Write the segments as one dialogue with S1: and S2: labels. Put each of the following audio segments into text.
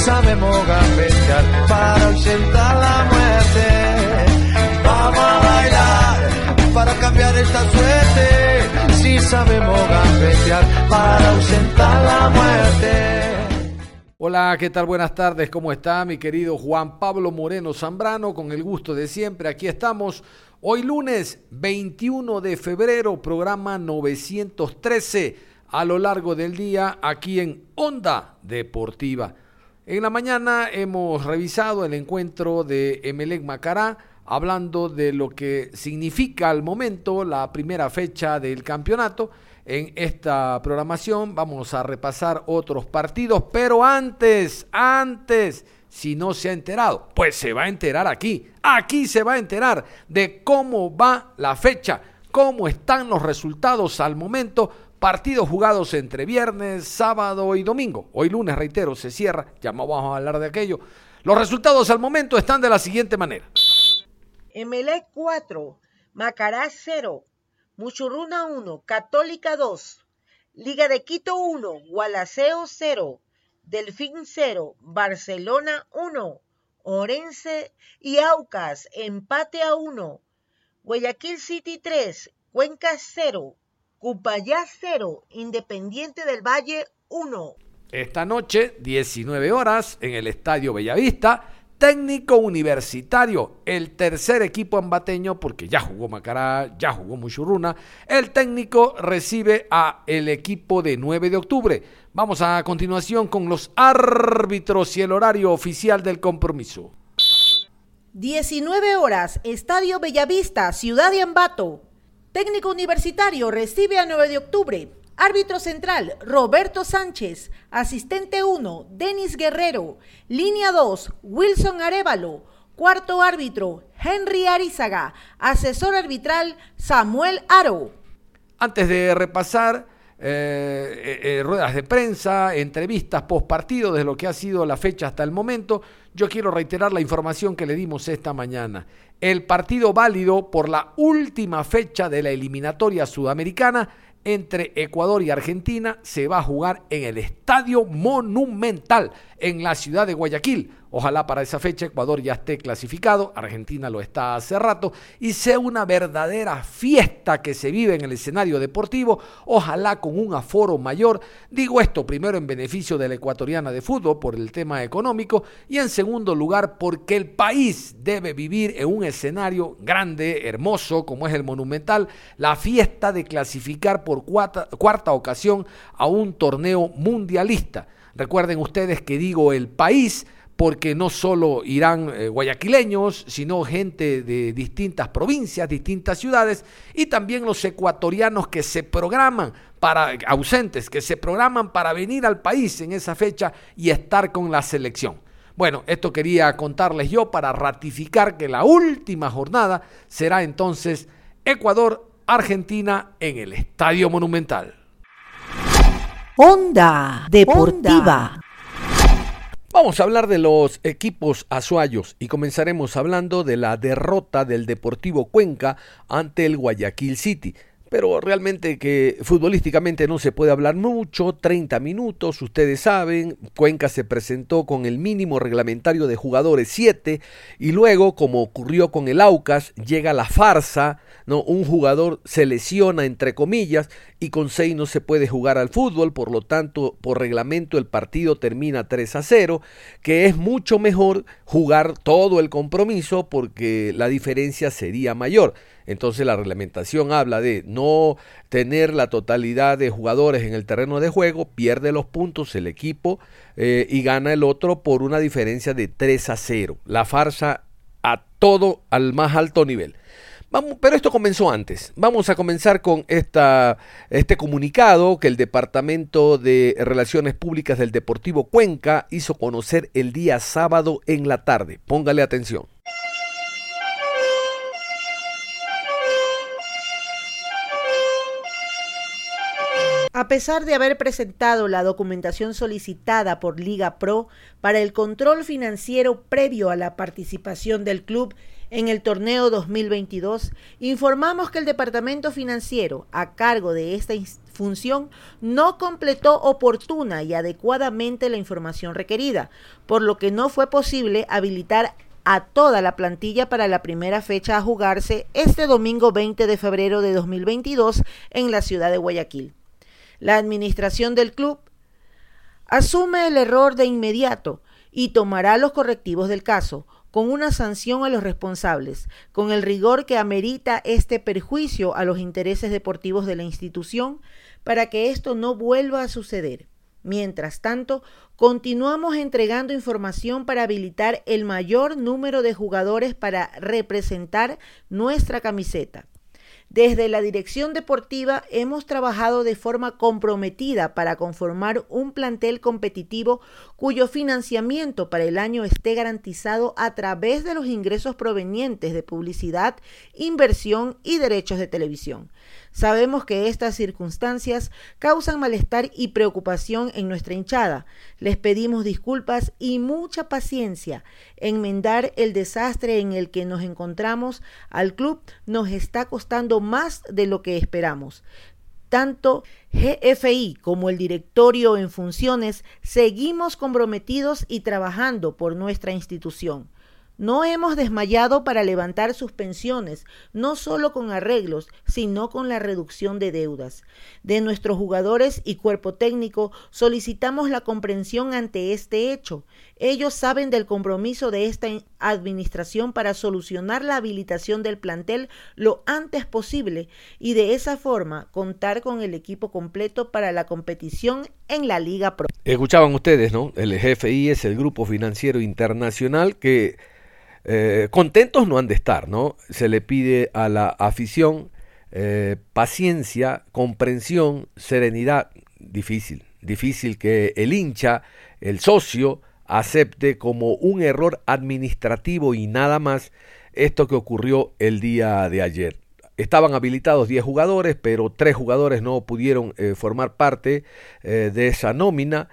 S1: Sabemos gambetear para ausentar la muerte. Vamos a bailar para cambiar esta suerte. Si sabemos gambetear para ausentar la muerte.
S2: Hola, ¿qué tal? Buenas tardes, ¿cómo está mi querido Juan Pablo Moreno Zambrano? Con el gusto de siempre, aquí estamos. Hoy lunes 21 de febrero, programa 913, a lo largo del día, aquí en Onda Deportiva. En la mañana hemos revisado el encuentro de Emelec Macará, hablando de lo que significa al momento la primera fecha del campeonato. En esta programación vamos a repasar otros partidos, pero antes, antes, si no se ha enterado, pues se va a enterar aquí. Aquí se va a enterar de cómo va la fecha, cómo están los resultados al momento Partidos jugados entre viernes, sábado y domingo. Hoy lunes, reitero, se cierra. Ya vamos a hablar de aquello. Los resultados al momento están de la siguiente manera.
S3: Emelec 4, Macará 0, Muchurruna 1, Católica 2, Liga de Quito 1, Gualaceo 0, Delfín 0, Barcelona 1, Orense y Aucas empate a 1, Guayaquil City 3, Cuenca 0, Cupayá 0, Independiente del Valle 1.
S2: Esta noche, 19 horas, en el Estadio Bellavista, técnico universitario, el tercer equipo ambateño, porque ya jugó Macará, ya jugó Muchurruna, el técnico recibe a el equipo de 9 de octubre. Vamos a continuación con los árbitros y el horario oficial del compromiso.
S3: 19 horas, Estadio Bellavista, Ciudad de Ambato. Técnico universitario recibe a 9 de octubre. Árbitro central, Roberto Sánchez. Asistente 1, Denis Guerrero. Línea 2, Wilson Arevalo. Cuarto árbitro, Henry Arizaga. Asesor arbitral, Samuel Aro.
S2: Antes de repasar eh, eh, eh, ruedas de prensa, entrevistas post partido de lo que ha sido la fecha hasta el momento, yo quiero reiterar la información que le dimos esta mañana. El partido válido por la última fecha de la eliminatoria sudamericana entre Ecuador y Argentina se va a jugar en el Estadio Monumental en la ciudad de Guayaquil. Ojalá para esa fecha Ecuador ya esté clasificado, Argentina lo está hace rato, y sea una verdadera fiesta que se vive en el escenario deportivo, ojalá con un aforo mayor. Digo esto primero en beneficio de la ecuatoriana de fútbol por el tema económico y en segundo lugar porque el país debe vivir en un escenario grande, hermoso, como es el Monumental, la fiesta de clasificar por cuarta, cuarta ocasión a un torneo mundialista. Recuerden ustedes que digo el país porque no solo irán eh, guayaquileños, sino gente de distintas provincias, distintas ciudades, y también los ecuatorianos que se programan para, ausentes, que se programan para venir al país en esa fecha y estar con la selección. Bueno, esto quería contarles yo para ratificar que la última jornada será entonces Ecuador-Argentina en el Estadio Monumental.
S3: Onda Deportiva.
S2: Vamos a hablar de los equipos azuayos y comenzaremos hablando de la derrota del Deportivo Cuenca ante el Guayaquil City. Pero realmente que futbolísticamente no se puede hablar mucho, 30 minutos, ustedes saben, Cuenca se presentó con el mínimo reglamentario de jugadores 7 y luego, como ocurrió con el Aucas, llega la farsa, ¿no? Un jugador se lesiona entre comillas y con 6 no se puede jugar al fútbol, por lo tanto, por reglamento el partido termina 3 a 0, que es mucho mejor jugar todo el compromiso porque la diferencia sería mayor. Entonces la reglamentación habla de no tener la totalidad de jugadores en el terreno de juego, pierde los puntos el equipo eh, y gana el otro por una diferencia de 3 a 0. La farsa todo al más alto nivel. Vamos, pero esto comenzó antes. Vamos a comenzar con esta, este comunicado que el Departamento de Relaciones Públicas del Deportivo Cuenca hizo conocer el día sábado en la tarde. Póngale atención.
S3: A pesar de haber presentado la documentación solicitada por Liga Pro para el control financiero previo a la participación del club en el torneo 2022, informamos que el Departamento Financiero, a cargo de esta función, no completó oportuna y adecuadamente la información requerida, por lo que no fue posible habilitar a toda la plantilla para la primera fecha a jugarse este domingo 20 de febrero de 2022 en la ciudad de Guayaquil. La administración del club asume el error de inmediato y tomará los correctivos del caso, con una sanción a los responsables, con el rigor que amerita este perjuicio a los intereses deportivos de la institución, para que esto no vuelva a suceder. Mientras tanto, continuamos entregando información para habilitar el mayor número de jugadores para representar nuestra camiseta. Desde la dirección deportiva hemos trabajado de forma comprometida para conformar un plantel competitivo cuyo financiamiento para el año esté garantizado a través de los ingresos provenientes de publicidad, inversión y derechos de televisión. Sabemos que estas circunstancias causan malestar y preocupación en nuestra hinchada. Les pedimos disculpas y mucha paciencia. Enmendar el desastre en el que nos encontramos al club nos está costando más de lo que esperamos. Tanto GFI como el directorio en funciones seguimos comprometidos y trabajando por nuestra institución. No hemos desmayado para levantar sus pensiones, no solo con arreglos, sino con la reducción de deudas. De nuestros jugadores y cuerpo técnico solicitamos la comprensión ante este hecho. Ellos saben del compromiso de esta administración para solucionar la habilitación del plantel lo antes posible y de esa forma contar con el equipo completo para la competición en la Liga Pro.
S2: Escuchaban ustedes, ¿no? El GFI es el Grupo Financiero Internacional que eh, contentos no han de estar, ¿no? Se le pide a la afición eh, paciencia, comprensión, serenidad. Difícil, difícil que el hincha, el socio, acepte como un error administrativo y nada más esto que ocurrió el día de ayer. Estaban habilitados 10 jugadores, pero 3 jugadores no pudieron eh, formar parte de esa nómina.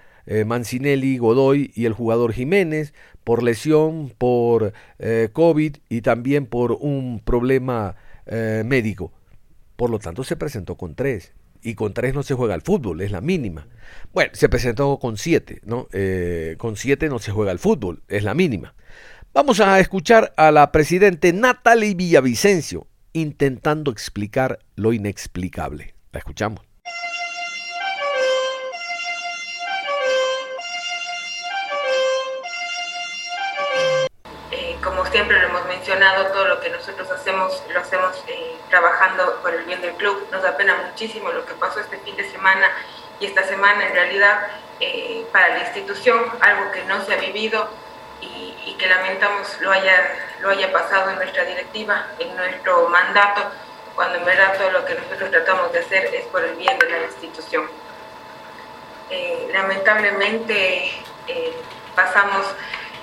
S2: Mancinelli, Godoy y el jugador Jiménez por lesión, por eh, COVID y también por un problema eh, médico. Por lo tanto, se presentó con tres. Y con tres no se juega el fútbol, es la mínima. Bueno, se presentó con siete, ¿no? Eh, con siete no se juega el fútbol, es la mínima. Vamos a escuchar a la presidente Natalie Villavicencio intentando explicar lo inexplicable. La escuchamos.
S4: Todo lo que nosotros hacemos lo hacemos eh, trabajando por el bien del club. Nos da pena muchísimo lo que pasó este fin de semana y esta semana en realidad eh, para la institución, algo que no se ha vivido y, que lamentamos lo haya, lo haya pasado en nuestra directiva, en nuestro mandato, cuando en verdad todo lo que nosotros tratamos de hacer es por el bien de la institución. Eh, lamentablemente pasamos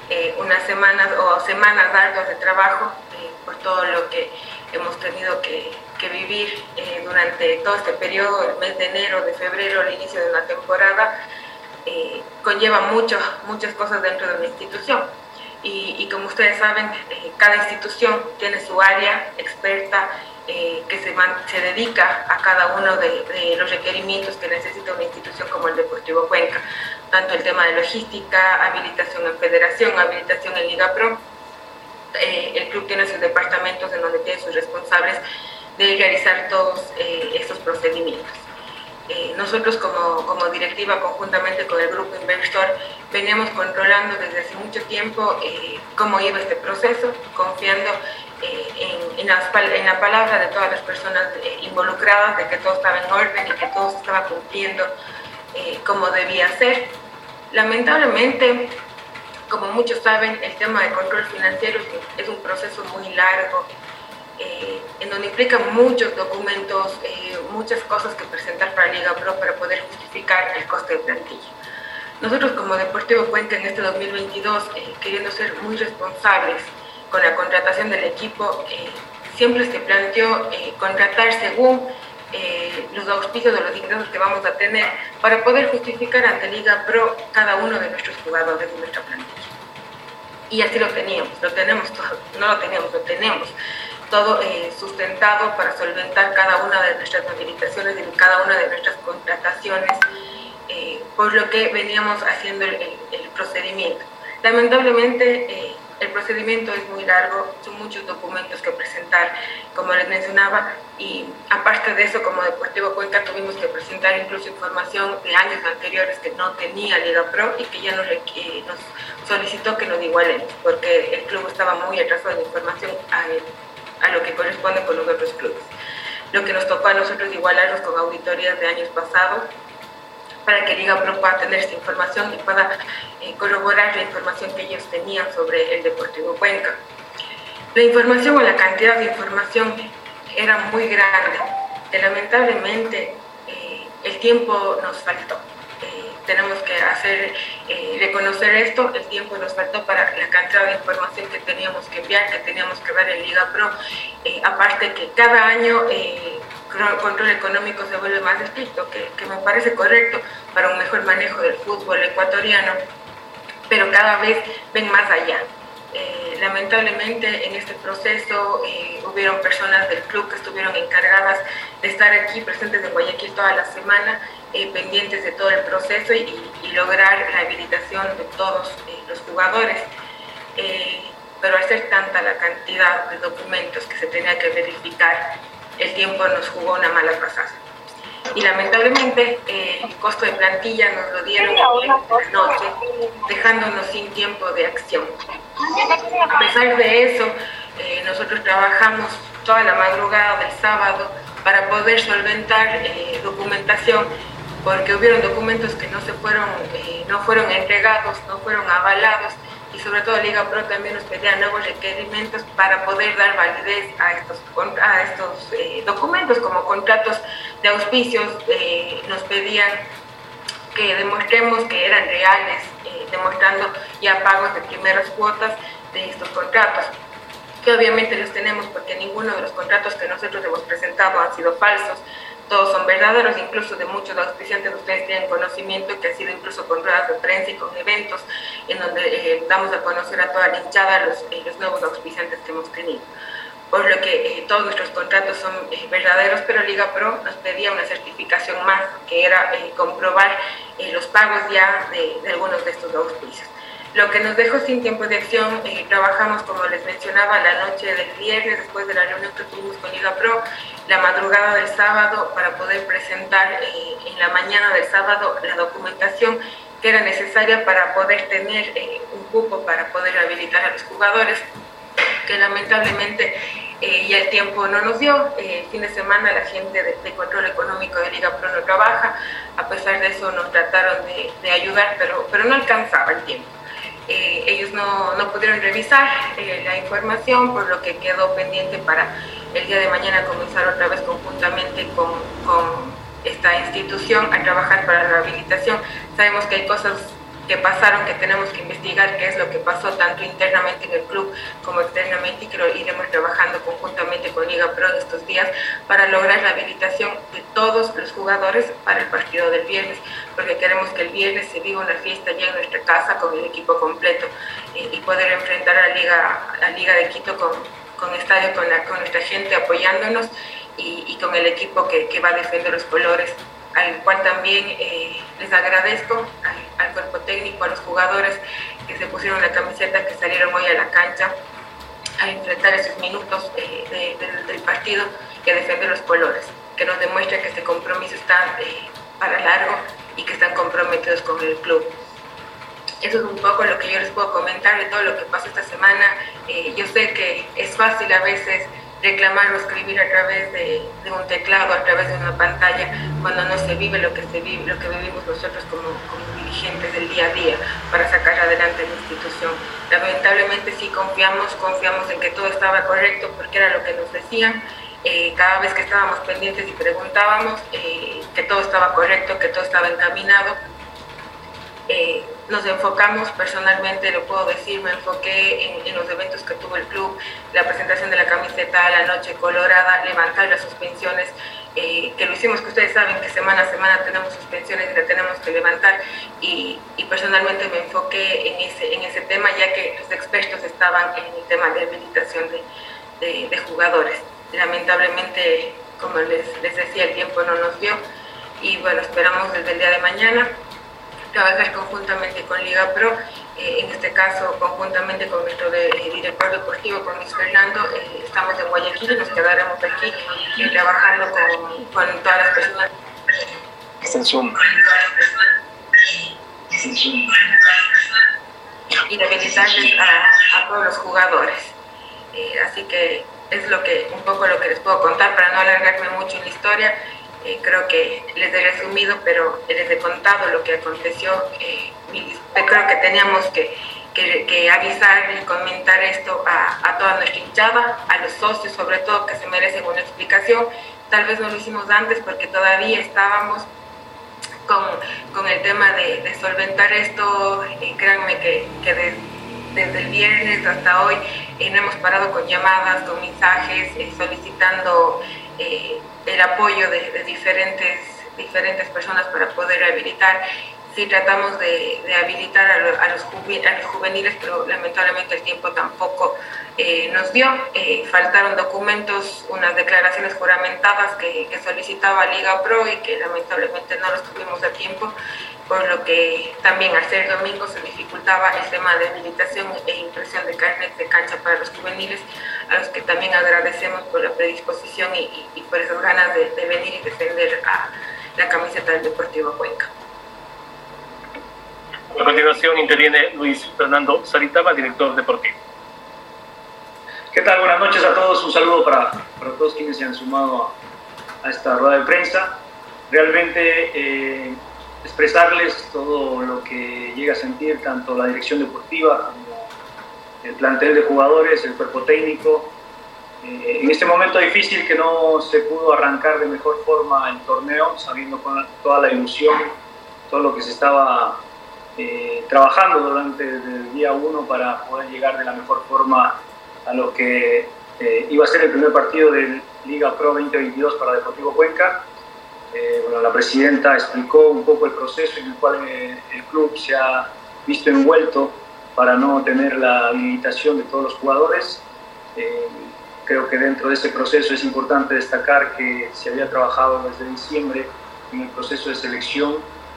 S4: eh, unas semanas o semanas largas de trabajo eh, por todo lo que hemos tenido que, vivir eh, durante todo este periodo, el mes de enero, de febrero, el inicio de una temporada, conlleva mucho, muchas cosas dentro de una institución. Y, como ustedes saben, cada institución tiene su área experta que se, se, dedica a cada uno de, de, los requerimientos que necesita una institución como el Deportivo Cuenca tanto el tema de logística, habilitación en federación, habilitación en Liga Pro. Eh, el club tiene sus departamentos en donde tiene sus responsables de realizar todos eh, estos procedimientos. Eh, nosotros como, como, directiva, conjuntamente con el grupo inversor, veníamos controlando desde hace mucho tiempo cómo iba este proceso, confiando en, en, en, la palabra de todas las personas involucradas, de que todo estaba en orden y que todo estaba cumpliendo como debía ser. Lamentablemente, como muchos saben, el tema de control financiero es un proceso muy largo, eh, en donde implica muchos documentos, eh, muchas cosas que presentar para Liga Pro para poder justificar el coste de plantilla. Nosotros como Deportivo Cuenca en este 2022, eh, queriendo ser muy responsables con la contratación del equipo, siempre se planteó contratar según los auspicios de los ingresos que vamos a tener para poder justificar ante Liga Pro cada uno de nuestros jugadores de nuestra plantilla. Y así lo teníamos, lo tenemos todo, no lo teníamos, lo tenemos todo eh, sustentado para solventar cada una de nuestras habilitaciones y cada una de nuestras contrataciones, eh, por lo que veníamos haciendo el, procedimiento. Lamentablemente, eh, el procedimiento es muy largo, son muchos documentos que presentar, como les mencionaba, y aparte de eso, como Deportivo Cuenca tuvimos que presentar incluso información de años anteriores que no tenía Liga Pro y que ya nos, nos solicitó que nos igualemos, porque el club estaba muy atrasado en información a a lo que corresponde con los otros clubes. Lo que nos tocó a nosotros igualarlos con auditorías de años pasados para que Liga Pro pueda tener esta información y pueda eh, corroborar la información que ellos tenían sobre el Deportivo Cuenca. La información o la cantidad de información era muy grande, lamentablemente eh, el tiempo nos faltó. Tenemos que hacer, eh, reconocer esto, el tiempo nos faltó para la cantidad de información que teníamos que enviar, que teníamos que ver en Liga Pro, eh, aparte que cada año eh, el control económico se vuelve más estricto, que, que me parece correcto para un mejor manejo del fútbol ecuatoriano, pero cada vez ven más allá. lamentablemente en este proceso hubieron personas del club que estuvieron encargadas de estar aquí presentes en Guayaquil toda la semana eh, pendientes de todo el proceso y, lograr la habilitación de todos eh, los jugadores. Eh, pero al ser tanta la cantidad de documentos que se tenía que verificar, el tiempo nos jugó una mala pasada. Y lamentablemente el costo de plantilla nos lo dieron en la noche, dejándonos sin tiempo de acción. A pesar de eso, nosotros trabajamos toda la madrugada del sábado para poder solventar documentación porque hubieron documentos que no se fueron, eh, no fueron entregados, no fueron avalados y sobre todo Liga Pro también nos pedía nuevos requerimientos para poder dar validez a estos, a estos eh, documentos como contratos de auspicios, eh, nos pedían que demostremos que eran reales, demostrando ya pagos de primeras cuotas de estos contratos que obviamente los tenemos porque ninguno de los contratos que nosotros hemos presentado han sido falsos, todos son verdaderos, incluso de muchos auspiciantes ustedes tienen conocimiento que ha sido incluso con ruedas de prensa y con eventos en donde eh, damos a conocer a toda la hinchada los, eh, los nuevos auspiciantes que hemos tenido. Por lo que eh, todos nuestros contratos son verdaderos, pero Liga Pro nos pedía una certificación más, que era comprobar los pagos ya de, de algunos de estos auspicios lo que nos dejó sin tiempo de acción. Eh, trabajamos, como les mencionaba, la noche del viernes, después de la reunión que tuvimos con Liga Pro, la madrugada del sábado, para poder presentar eh, en la mañana del sábado la documentación que era necesaria para poder tener eh, un cupo para poder habilitar a los jugadores, que lamentablemente ya el tiempo no nos dio. el fin de semana la gente de, control económico de Liga Pro no trabaja, a pesar de eso nos trataron de, de ayudar, pero, pero no alcanzaba el tiempo. Eh, ellos no, no, pudieron revisar eh, la información, por lo que quedó pendiente para el día de mañana comenzar otra vez conjuntamente con, con esta institución a trabajar para la rehabilitación. Sabemos que hay cosas que pasaron, que tenemos que investigar qué es lo que pasó tanto internamente en el club como externamente y que lo iremos trabajando conjuntamente con Liga Pro estos días para lograr la habilitación de todos los jugadores para el partido del viernes, porque queremos que el viernes se viva una fiesta ya en nuestra casa con el equipo completo y poder enfrentar a la Liga, a la Liga de Quito con, con estadio, con, la, con nuestra gente apoyándonos y, y con el equipo que, que va a defender los colores al cual también eh, les agradezco cuerpo técnico, a los jugadores que se pusieron la camiseta, que salieron hoy a la cancha a enfrentar esos minutos eh, del partido que defiende los colores, que nos demuestra que este compromiso está eh, para largo y que están comprometidos con el club. Eso es un poco lo que yo les puedo comentar de todo lo que pasó esta semana. yo sé que es fácil a veces reclamar o escribir a través de, un teclado, a través de una pantalla, cuando no se vive lo que se vive, lo que vivimos nosotros como, dirigentes del día a día para sacar adelante la institución. Lamentablemente sí confiamos, confiamos en que todo estaba correcto porque era lo que nos decían. Eh, cada vez que estábamos pendientes y preguntábamos eh, que todo estaba correcto, que todo estaba encaminado, eh, nos enfocamos, personalmente lo puedo decir, me enfoqué en, los eventos que tuvo el club, la presentación de la camiseta, la noche colorada, levantar las suspensiones, eh, que lo hicimos, que ustedes saben que semana a semana tenemos suspensiones y la tenemos que levantar, y, personalmente me enfoqué en ese, en ese tema, ya que los expertos estaban en el tema de habilitación de, de, jugadores. Lamentablemente, como les, les decía, el tiempo no nos dio, y bueno, esperamos desde el día de mañana trabajar conjuntamente con Liga Pro, eh, en este caso conjuntamente con nuestro eh, director deportivo, con Luis Fernando, eh, estamos en Guayaquil y nos quedaremos aquí trabajando con, con, todas las personas. Y habilitarles a, a todos los jugadores. así que es lo que un poco lo que les puedo contar para no alargarme mucho en la historia. Eh, creo que les he resumido, pero les he contado lo que aconteció. Eh, creo que teníamos que, que, avisar y comentar esto a, a, toda nuestra hinchada, a los socios sobre todo, que se merecen una explicación. Tal vez no lo hicimos antes porque todavía estábamos con, con el tema de, solventar esto. Eh, créanme que, que desde el viernes hasta hoy no hemos parado con llamadas, con mensajes, solicitando el apoyo de, diferentes, diferentes personas para poder habilitar. Sí tratamos de, habilitar a, los juveniles, pero lamentablemente el tiempo tampoco eh, nos dio. Eh, faltaron documentos, unas declaraciones juramentadas que, que solicitaba Liga Pro y que lamentablemente no los tuvimos a tiempo por lo que también al ser domingo se dificultaba el tema de habilitación e impresión de carnet de cancha para los juveniles, a los que también agradecemos por la predisposición y, por esas ganas de, venir y defender a la camiseta del Deportivo Cuenca.
S5: A continuación interviene Luis Fernando Saritaba, director deportivo.
S6: ¿Qué tal? Buenas noches a todos. Un saludo para, para todos quienes se han sumado a, esta rueda de prensa. Realmente eh, expresarles todo lo que llega a sentir tanto la dirección deportiva como el plantel de jugadores, el cuerpo técnico. Eh, en este momento difícil que no se pudo arrancar de mejor forma el torneo, sabiendo con toda la ilusión, todo lo que se estaba eh, trabajando durante el día 1 para poder llegar de la mejor forma a lo que eh, iba a ser el primer partido de Liga Pro 2022 para Deportivo Cuenca eh, la presidenta explicó un poco el proceso en el cual eh, el club se ha visto envuelto para no tener la habilitación de todos los jugadores. Eh, creo que dentro de ese proceso es importante destacar que se había trabajado desde diciembre en el proceso de selección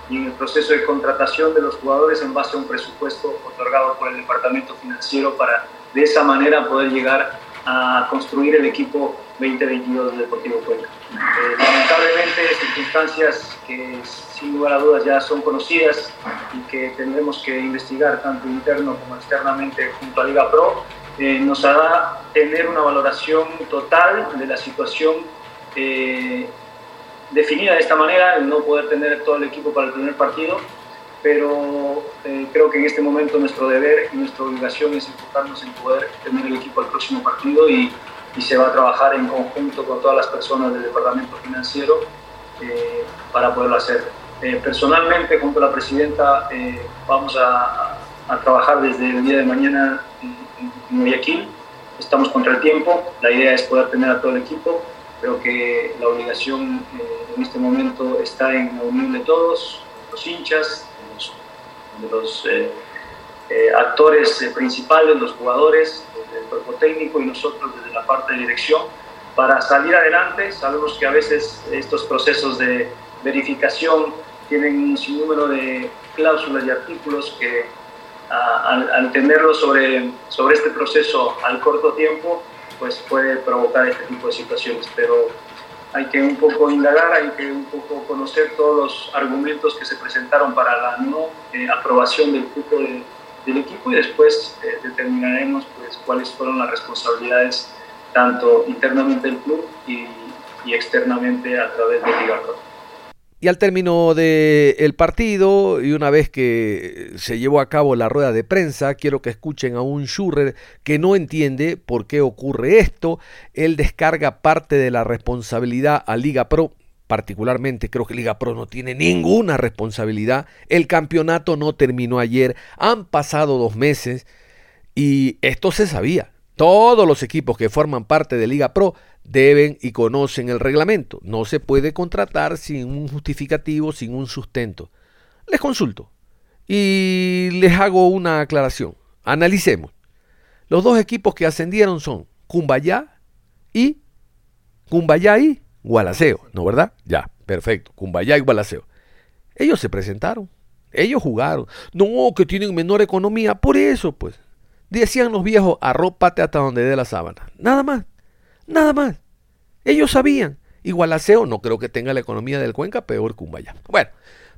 S6: y en el proceso de contratación de los jugadores en base a un presupuesto otorgado por el departamento financiero para de esa manera poder llegar a construir el equipo 2022 del Deportivo Cuenca. Eh, lamentablemente, circunstancias que sin lugar a dudas ya son conocidas y que tendremos que investigar tanto interno como externamente junto a Liga Pro, eh, nos hará tener una valoración total de la situación eh, definida de esta manera, el no poder tener todo el equipo para el primer partido, pero creo que en este momento nuestro deber y nuestra obligación es enfocarnos en poder tener el equipo al próximo partido y y se va a trabajar en conjunto con todas las personas del departamento financiero eh, para poderlo hacer. Eh, personalmente, junto a la presidenta, eh, vamos a, trabajar desde el día de mañana en, Guayaquil. Estamos contra el tiempo, la idea es poder tener a todo el equipo. Creo que la obligación en este momento está en la unión de todos, los hinchas, de los, actores principales, los jugadores, el cuerpo técnico y nosotros desde la parte de dirección para salir adelante. Sabemos que a veces estos procesos de verificación tienen un sinnúmero de cláusulas y artículos que al, tenerlos sobre, sobre este proceso al corto tiempo, pues puede provocar este tipo de situaciones. Pero hay que un poco indagar, hay que un poco conocer todos los argumentos que se presentaron para la no eh, aprobación del grupo de del equipo y después eh, determinaremos pues, cuáles fueron las responsabilidades tanto internamente del club y, externamente a través de Liga Pro.
S2: Y al término del partido, y una vez que se llevó a cabo la rueda de prensa, quiero que escuchen a un Schurrer que no entiende por qué ocurre esto. Él descarga parte de la responsabilidad a Liga Pro. Particularmente creo que Liga Pro no tiene ninguna responsabilidad. El campeonato no terminó ayer. Han pasado dos meses y esto se sabía. Todos los equipos que forman parte de Liga Pro deben y conocen el reglamento. No se puede contratar sin un justificativo, sin un sustento. Les consulto y les hago una aclaración. Analicemos. Los dos equipos que ascendieron son Cumbayá y Cumbayá y Gualaceo, ¿no verdad? Ya, perfecto. Cumbayá y Gualaceo. Ellos se presentaron. Ellos jugaron. No, que tienen menor economía. Por eso, pues. Decían los viejos, arrópate hasta donde dé la sábana. Nada más. Nada más. Ellos sabían. Igual Aseo no creo que tenga la economía del Cuenca, peor Cumbaya. Bueno,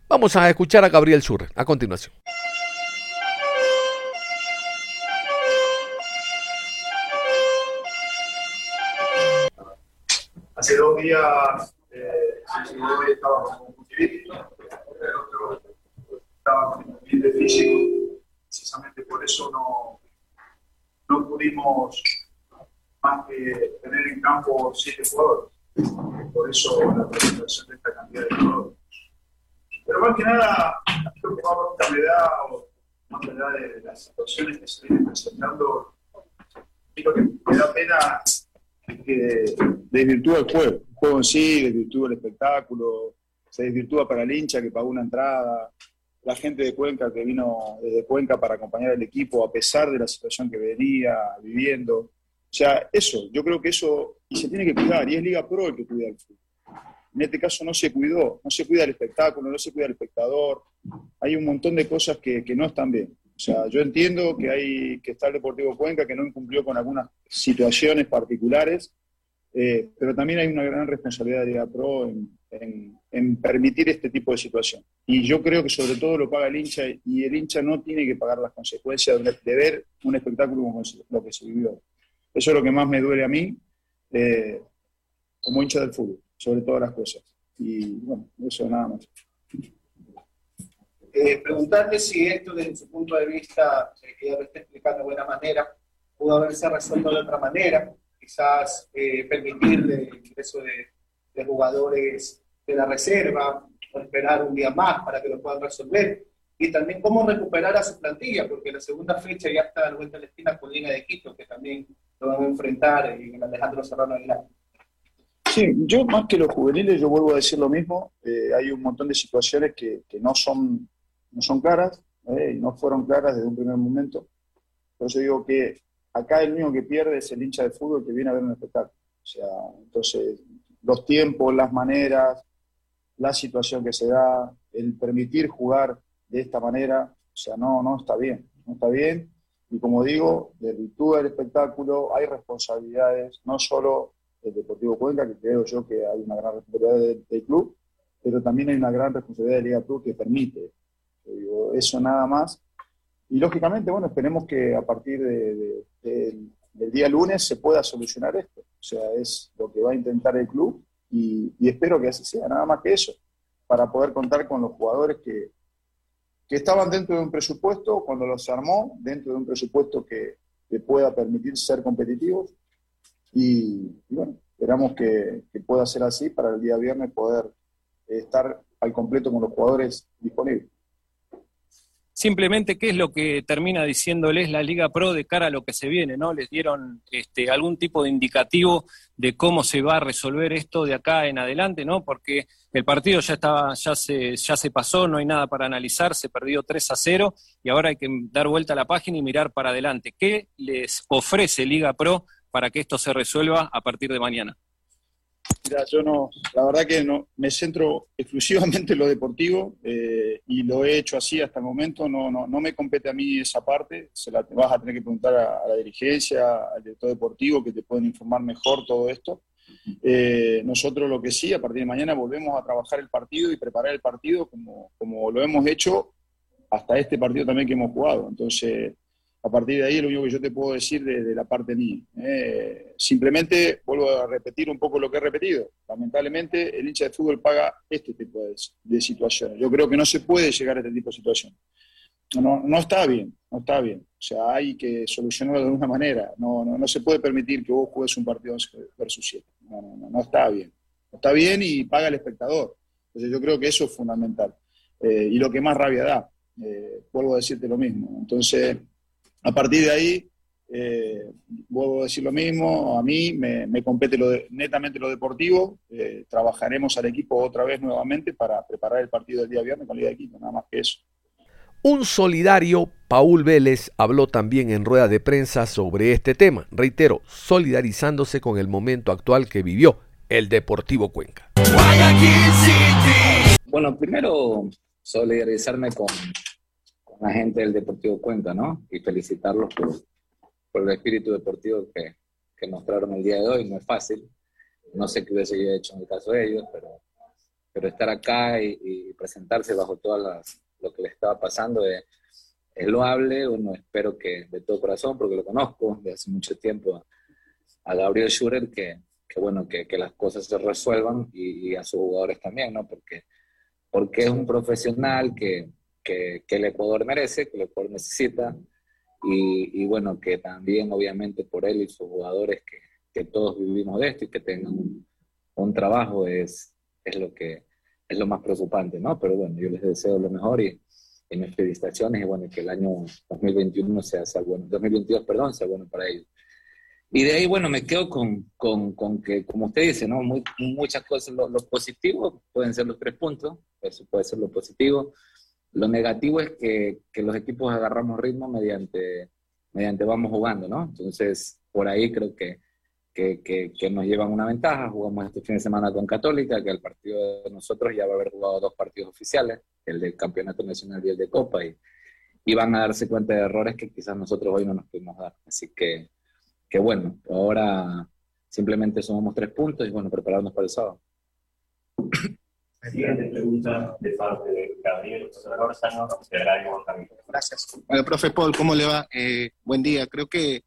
S2: vamos a escuchar a Gabriel Surre a continuación.
S7: Días, eh, hoy estábamos con el otro estaba con de físico, precisamente por eso no, no pudimos más que tener en campo siete jugadores. Por eso la presentación de esta cantidad de jugadores. Pero más que nada, creo que más me da, más de las situaciones que se vienen presentando, lo que me da pena que desvirtúa el juego. El juego en sí, desvirtúa el espectáculo, se desvirtúa para el hincha que pagó una entrada, la gente de Cuenca que vino desde Cuenca para acompañar al equipo a pesar de la situación que venía viviendo. O sea, eso, yo creo que eso, y se tiene que cuidar, y es Liga Pro el que cuida el fútbol. En este caso no se cuidó, no se cuida el espectáculo, no se cuida el espectador, hay un montón de cosas que, no están bien. O sea, yo entiendo que hay que está el Deportivo Cuenca que no incumplió con algunas situaciones particulares, eh, pero también hay una gran responsabilidad de Liga Pro en, en, permitir este tipo de situación. Y yo creo que sobre todo lo paga el hincha y el hincha no tiene que pagar las consecuencias de, ver un espectáculo como lo que se vivió. Eso es lo que más me duele a mí eh, como hincha del fútbol, sobre todas las cosas. Y bueno, eso nada más.
S8: Eh, preguntarle si esto desde su punto de vista, eh, que ya lo está explicando de buena manera, pudo haberse resuelto de otra manera, quizás eh, permitirle el ingreso de, de, jugadores de la reserva, o esperar un día más para que lo puedan resolver, y también cómo recuperar a su plantilla, porque la segunda fecha ya está a vuelta de la esquina con Liga de Quito, que también lo van a enfrentar en Alejandro Serrano Aguilar.
S7: Sí, yo más que los juveniles, yo vuelvo a decir lo mismo, eh, hay un montón de situaciones que, que no, son, no son claras, eh, y no fueron claras desde un primer momento. Por eso digo que acá el único que pierde es el hincha de fútbol que viene a ver un espectáculo. O sea, entonces, los tiempos, las maneras, la situación que se da, el permitir jugar de esta manera, o sea, no, no está bien, no está bien. Y como digo, de virtud del espectáculo hay responsabilidades, no solo del Deportivo Cuenca, que creo yo que hay una gran responsabilidad del, club, pero también hay una gran responsabilidad de Liga Club que permite eso nada más. Y lógicamente, bueno, esperemos que a partir de, del día lunes se pueda solucionar esto. O sea, es lo que va a intentar el club y, espero que así sea, nada más que eso, para poder contar con los jugadores que, que estaban dentro de un presupuesto cuando los armó, dentro de un presupuesto que, pueda permitir ser competitivos. Y, bueno, esperamos que, que, pueda ser así para el día viernes poder estar al completo con los jugadores disponibles
S9: simplemente qué es lo que termina diciéndoles la Liga Pro de cara a lo que se viene, ¿no? Les dieron este, algún tipo de indicativo de cómo se va a resolver esto de acá en adelante, ¿no? Porque el partido ya estaba, ya se, ya se pasó, no hay nada para analizar, se perdió 3 a 0 y ahora hay que dar vuelta a la página y mirar para adelante. ¿Qué les ofrece Liga Pro para que esto se resuelva a partir de mañana?
S7: Mira, yo no, la verdad que no, me centro exclusivamente en lo deportivo eh, y lo he hecho así hasta el momento. No, no, no me compete a mí esa parte. Se la vas a tener que preguntar a, la dirigencia, al director deportivo, que te pueden informar mejor todo esto. Eh, nosotros lo que sí, a partir de mañana volvemos a trabajar el partido y preparar el partido como, como lo hemos hecho hasta este partido también que hemos jugado. Entonces,
S10: a partir de ahí lo único que yo te puedo decir de, la parte mía. ¿eh? simplemente vuelvo a repetir un poco lo que he repetido. Lamentablemente el hincha de fútbol paga este tipo de, situaciones. Yo creo que no se puede llegar a este tipo de situaciones. No, no está bien, no está bien. O sea, hay que solucionarlo de alguna manera. No, no, no se puede permitir que vos juegues un partido versus siete. No, no, no, está bien. No está bien y paga el espectador. Entonces yo creo que eso es fundamental. Eh, y lo que más rabia da. Eh, vuelvo a decirte lo mismo. Entonces, a partir de ahí, eh, vuelvo a decir lo mismo, a mí me, compete lo netamente lo deportivo, eh, trabajaremos al equipo otra vez nuevamente para preparar el partido del día viernes con Liga de Quito, nada más que eso.
S2: Un solidario, Paul Vélez, habló también en rueda de prensa sobre este tema, reitero, solidarizándose con el momento actual que vivió el Deportivo Cuenca.
S11: Bueno, primero solidarizarme con, la gente del Deportivo Cuenca, ¿no? Y felicitarlos por, por el espíritu deportivo que, que, mostraron el día de hoy. No es fácil. No sé qué hubiese yo hecho en el caso de ellos, pero, pero estar acá y, presentarse bajo todas las, lo que les estaba pasando es, es loable. Uno espero que de todo corazón, porque lo conozco de hace mucho tiempo a, Gabriel Schurer, que, que bueno, que, que, las cosas se resuelvan y, y, a sus jugadores también, ¿no? Porque, porque es un profesional que, que, el Ecuador merece, que el Ecuador necesita, y, bueno, que también obviamente por él y sus jugadores que, que todos vivimos de esto y que tengan un, trabajo es, es, lo que, es lo más preocupante, ¿no? Pero bueno, yo les deseo lo mejor y, en mis felicitaciones y bueno, que el año 2021 sea, sea bueno, 2022, perdón, sea bueno para ellos. Y de ahí, bueno, me quedo con, con, con que, como usted dice, ¿no? Muy, muchas cosas, lo, lo, positivo pueden ser los tres puntos, eso puede ser lo positivo. Lo negativo es que, que, los equipos agarramos ritmo mediante, mediante vamos jugando, ¿no? Entonces, por ahí creo que, que, que, nos llevan una ventaja. Jugamos este fin de semana con Católica, que el partido de nosotros ya va a haber jugado dos partidos oficiales, el del Campeonato Nacional y el de Copa, y, y van a darse cuenta de errores que quizás nosotros hoy no nos pudimos dar. Así que, que bueno, ahora simplemente sumamos tres puntos y bueno, prepararnos para el sábado.
S12: Siguiente pregunta de parte de Gabriel
S8: Gracias. Bueno, profe Paul, ¿cómo le va? Eh, buen día. Creo que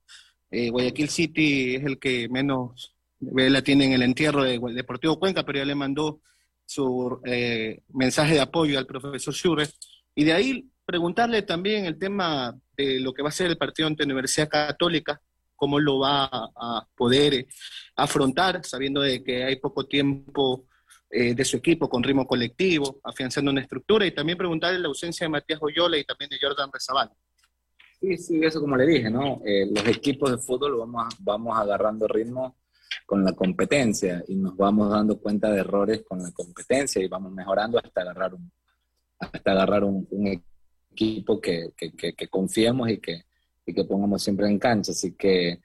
S8: eh, Guayaquil City es el que menos la tiene en el entierro de Deportivo Cuenca, pero ya le mandó su eh, mensaje de apoyo al profesor Schure. Y de ahí preguntarle también el tema de lo que va a ser el partido ante Universidad Católica, cómo lo va a poder afrontar, sabiendo de que hay poco tiempo eh, de su equipo con ritmo colectivo, afianzando una estructura y también preguntarle la ausencia de Matías Oyola y también de Jordan Rezabal.
S11: Sí, sí, eso como le dije, ¿no? Eh, los equipos de fútbol vamos, vamos agarrando ritmo con la competencia y nos vamos dando cuenta de errores con la competencia y vamos mejorando hasta agarrar un, hasta agarrar un, equipo que, que, que, confiemos y que, y que pongamos siempre en cancha. Así que,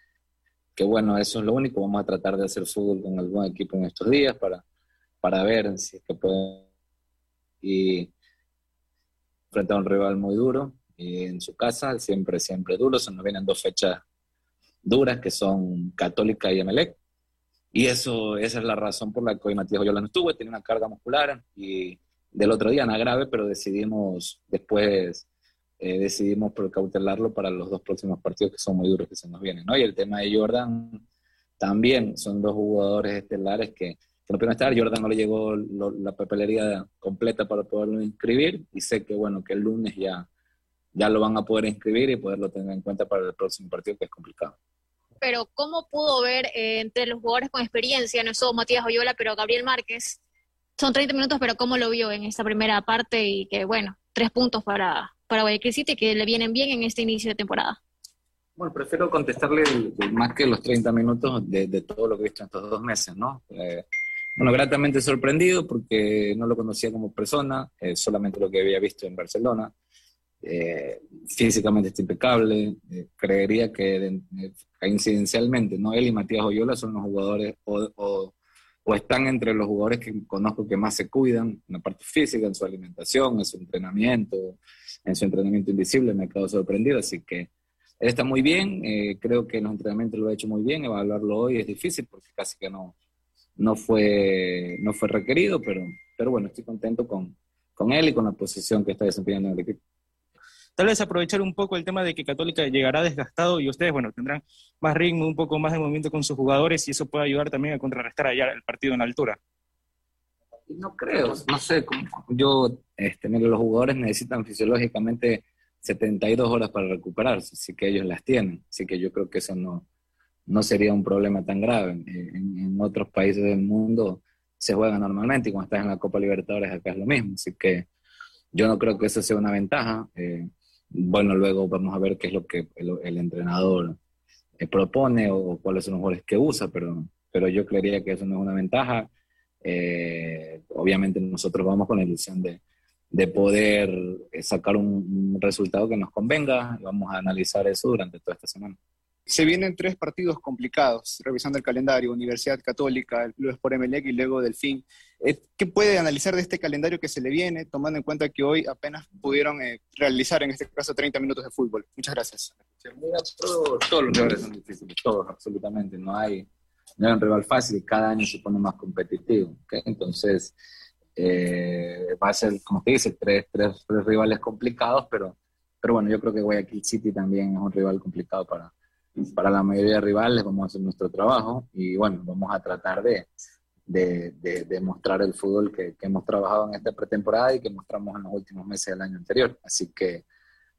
S11: que bueno, eso es lo único. Vamos a tratar de hacer fútbol con algún equipo en estos días para, para ver si es que puede y frente a un rival muy duro y en su casa, siempre, siempre duro. Se nos vienen dos fechas duras que son Católica y Emelec. Y eso, esa es la razón por la que hoy Matías Oyola no estuvo, tenía una carga muscular y del otro día nada grave, pero decidimos después, eh, decidimos precautelarlo para los dos próximos partidos que son muy duros que se nos vienen. Y el tema de Jordan también, son dos jugadores estelares que que no pueden estar. Jordan no le llegó la papelería completa para poderlo inscribir y sé que, bueno, que el lunes ya, ya lo van a poder inscribir y poderlo tener en cuenta para el próximo partido, que es complicado.
S13: Pero, ¿cómo pudo ver eh, entre los jugadores con experiencia, no solo Matías Oyola, pero Gabriel Márquez? Son 30 minutos, pero ¿cómo lo vio en esta primera parte? Y que, bueno, tres puntos para, para Guayaquil City que le vienen bien en este inicio de temporada.
S11: Bueno, prefiero contestarle más que los 30 minutos de, de, todo lo que he visto en estos dos meses, ¿no? Eh, bueno, gratamente sorprendido porque no lo conocía como persona, eh, solamente lo que había visto en Barcelona. Eh, físicamente está impecable, eh, creería que incidencialmente, ¿no? Él y Matías Oyola son los jugadores o, están entre los jugadores que conozco que más se cuidan en la parte física, en su alimentación, en su entrenamiento, en su entrenamiento invisible, me acabo sorprendido, así que él está muy bien, creo que en los entrenamientos lo ha hecho muy bien, evaluarlo hoy es difícil porque casi que no, no fue, no fue requerido, pero, pero bueno, estoy contento con, con él y con la posición que está desempeñando en el equipo.
S14: tal vez aprovechar un poco el tema de que Católica llegará desgastado y ustedes, bueno, tendrán más ritmo, un poco más de movimiento con sus jugadores y eso puede ayudar también a contrarrestar allá el partido en altura.
S11: No creo, no sé, yo, este, mire, los jugadores necesitan fisiológicamente 72 horas para recuperarse, así que ellos las tienen, así que yo creo que eso no, no sería un problema tan grave. En, en otros países del mundo se juega normalmente y cuando estás en la Copa Libertadores acá es lo mismo, así que yo no creo que eso sea una ventaja. Eh, bueno, luego vamos a ver qué es lo que el, entrenador eh, propone o cuáles son los jugadores que usa, pero, pero yo creería que eso no es una ventaja. Eh, obviamente nosotros vamos con la ilusión de, de poder eh, sacar un, resultado que nos convenga y vamos a analizar eso durante toda esta semana.
S15: Se vienen tres partidos complicados, revisando el calendario, Universidad Católica, luego por Emelec y luego Delfín. Eh, ¿Qué puede analizar de este calendario que se le viene, tomando en cuenta que hoy apenas pudieron realizar, en este caso, 30 minutos de fútbol? Muchas gracias.
S11: todos los rivales son difíciles, todos, absolutamente. No hay, no hay un rival fácil, cada año se pone más competitivo. Entonces, eh, va a ser, como te dice, tres, tres, tres, rivales complicados, pero, pero bueno, yo creo que Guayaquil City también es un rival complicado para, para la mayoría de rivales. Vamos a hacer nuestro trabajo y bueno, vamos a tratar de, de, de, mostrar el fútbol que, que, hemos trabajado en esta pretemporada y que mostramos en los últimos meses del año anterior. Así que,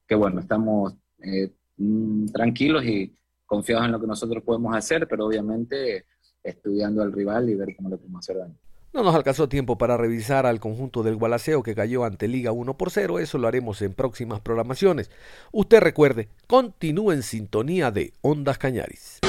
S11: que bueno, estamos eh, mm, tranquilos y confiados en lo que nosotros podemos hacer, pero obviamente estudiando al rival y ver cómo le podemos hacer daño.
S2: No nos alcanzó tiempo para revisar al conjunto del Gualaceo que cayó ante Liga 1 por 0, eso lo haremos en próximas programaciones. Usted recuerde, continúe en sintonía de Ondas Cañaris.